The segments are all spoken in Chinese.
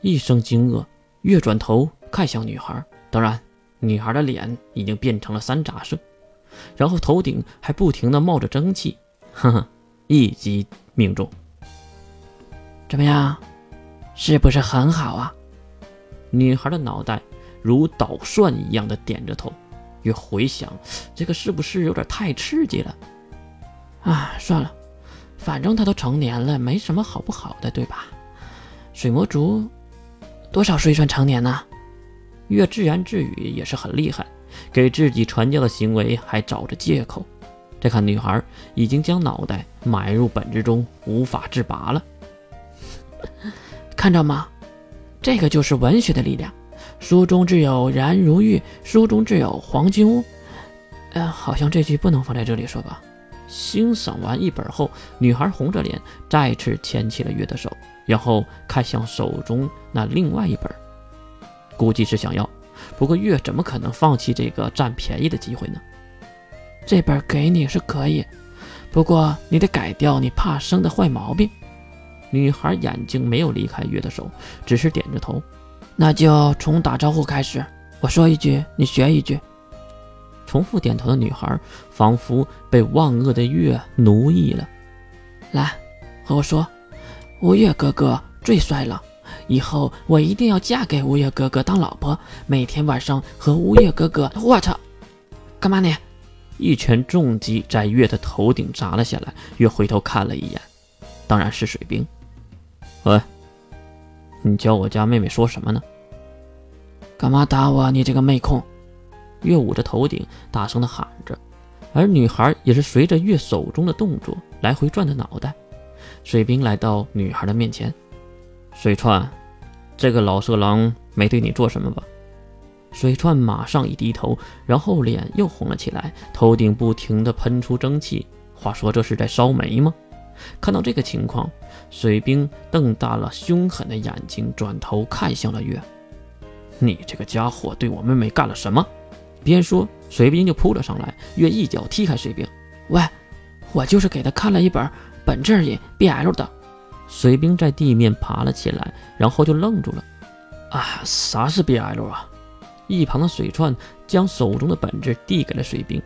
一声惊愕，越转头看向女孩，当然，女孩的脸已经变成了三杂色，然后头顶还不停的冒着蒸汽，呵呵，一击命中。怎么样，是不是很好啊？女孩的脑袋如捣蒜一样的点着头，越回想，这个是不是有点太刺激了？啊，算了，反正他都成年了，没什么好不好的，对吧？水魔族多少岁算成年呢？月自言自语也是很厉害，给自己传教的行为还找着借口。再看女孩已经将脑袋埋入本子中，无法自拔了。看着吗？这个就是文学的力量。书中自有颜如玉，书中自有黄金屋。呃，好像这句不能放在这里说吧。欣赏完一本后，女孩红着脸再次牵起了月的手，然后看向手中那另外一本，估计是想要。不过月怎么可能放弃这个占便宜的机会呢？这本给你是可以，不过你得改掉你怕生的坏毛病。女孩眼睛没有离开月的手，只是点着头。那就从打招呼开始，我说一句，你学一句。重复点头的女孩仿佛被万恶的月奴役了。来，和我说，吴越哥哥最帅了，以后我一定要嫁给吴越哥哥当老婆，每天晚上和吴越哥哥。我操，干嘛你？一拳重击在月的头顶砸了下来。月回头看了一眼，当然是水兵。喂，你教我家妹妹说什么呢？干嘛打我？你这个妹控！月捂着头顶，大声的喊着，而女孩也是随着月手中的动作来回转着脑袋。水兵来到女孩的面前，水串，这个老色狼没对你做什么吧？水串马上一低头，然后脸又红了起来，头顶不停的喷出蒸汽。话说这是在烧煤吗？看到这个情况，水兵瞪大了凶狠的眼睛，转头看向了月：“你这个家伙对我妹妹干了什么？”边说，水兵就扑了上来，月一脚踢开水兵。喂，我就是给他看了一本本质瘾 BL 的。水兵在地面爬了起来，然后就愣住了。啊，啥是 BL 啊？一旁的水串将手中的本子递给了水兵，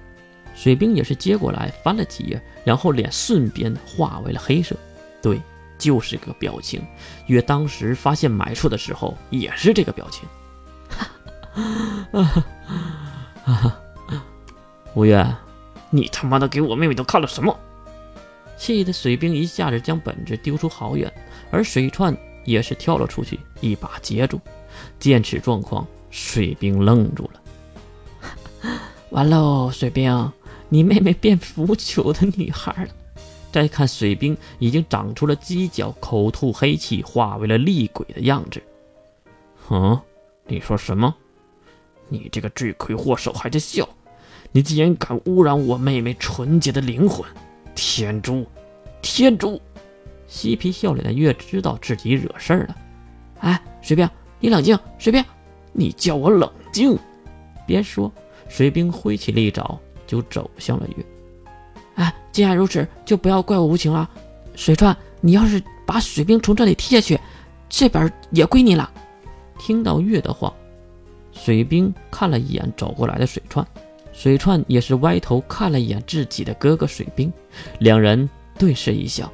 水兵也是接过来翻了几页，然后脸瞬间化为了黑色。对，就是个表情。月当时发现买错的时候也是这个表情。哈哈！吴越，你他妈的给我妹妹都看了什么？气得水兵一下子将本子丢出好远，而水串也是跳了出去，一把接住。见此状况，水兵愣住了。完喽，水兵，你妹妹变腐朽的女孩了。再看水兵已经长出了犄角，口吐黑气，化为了厉鬼的样子。嗯，你说什么？你这个罪魁祸首还在笑？你竟然敢污染我妹妹纯洁的灵魂！天珠！天珠！嬉皮笑脸的月知道自己惹事儿了。哎，水兵，你冷静！水兵，你叫我冷静！边说，水兵挥起利爪就走向了月。哎，既然如此，就不要怪我无情了。水川，你要是把水兵从这里踢下去，这本也归你了。听到月的话。水兵看了一眼走过来的水川，水串也是歪头看了一眼自己的哥哥水兵，两人对视一笑，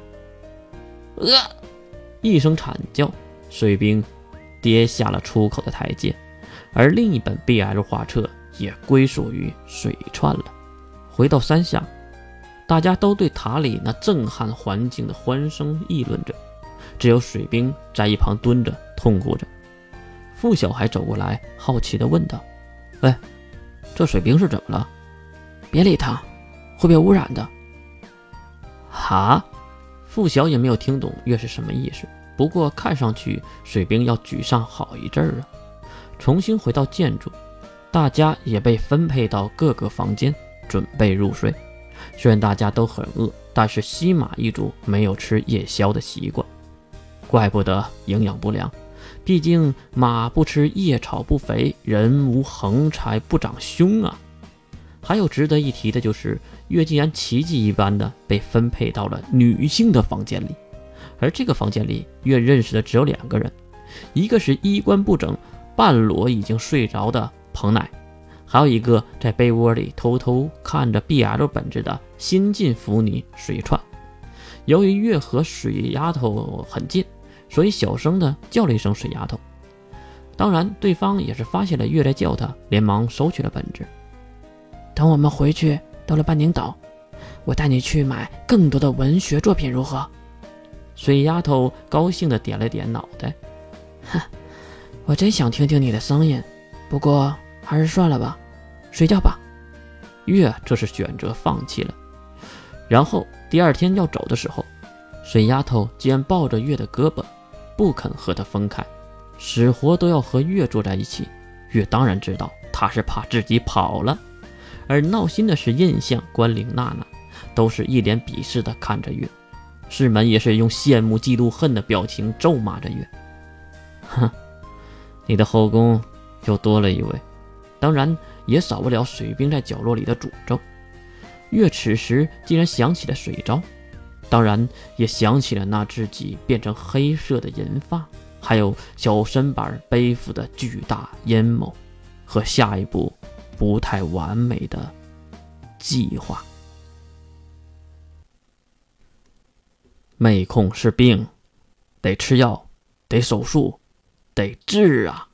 呃，一声惨叫，水兵跌下了出口的台阶，而另一本 BL 画册也归属于水川了。回到山下，大家都对塔里那震撼环境的欢声议论着，只有水兵在一旁蹲着痛哭着。付小孩走过来，好奇地问道：“喂，这水兵是怎么了？别理他，会被污染的。”哈，付晓也没有听懂月是什么意思。不过看上去水兵要沮丧好一阵儿啊。重新回到建筑，大家也被分配到各个房间，准备入睡。虽然大家都很饿，但是西马一族没有吃夜宵的习惯，怪不得营养不良。毕竟马不吃夜草不肥，人无横财不长胸啊！还有值得一提的就是，月竟然奇迹一般的被分配到了女性的房间里，而这个房间里，月认识的只有两个人，一个是衣冠不整、半裸已经睡着的彭乃，还有一个在被窝里偷偷看着 BL 本子的新晋腐女水川。由于月和水丫头很近，所以小声的叫了一声“水丫头”。当然，对方也是发现了月在叫他，连忙收起了本子。等我们回去到了半宁岛，我带你去买更多的文学作品，如何？水丫头高兴的点了点脑袋。哼，我真想听听你的声音，不过还是算了吧，睡觉吧。月这是选择放弃了。然后第二天要走的时候，水丫头竟然抱着月的胳膊，不肯和他分开，死活都要和月坐在一起。月当然知道他是怕自己跑了。而闹心的是，印象、关灵、娜娜都是一脸鄙视的看着月，世门也是用羡慕、嫉妒、恨的表情咒骂着月。哼，你的后宫又多了一位，当然也少不了水兵在角落里的诅咒。月此时竟然想起了水招，当然也想起了那自己变成黑色的银发，还有小身板背负的巨大阴谋，和下一步。不太完美的计划。妹控是病，得吃药，得手术，得治啊！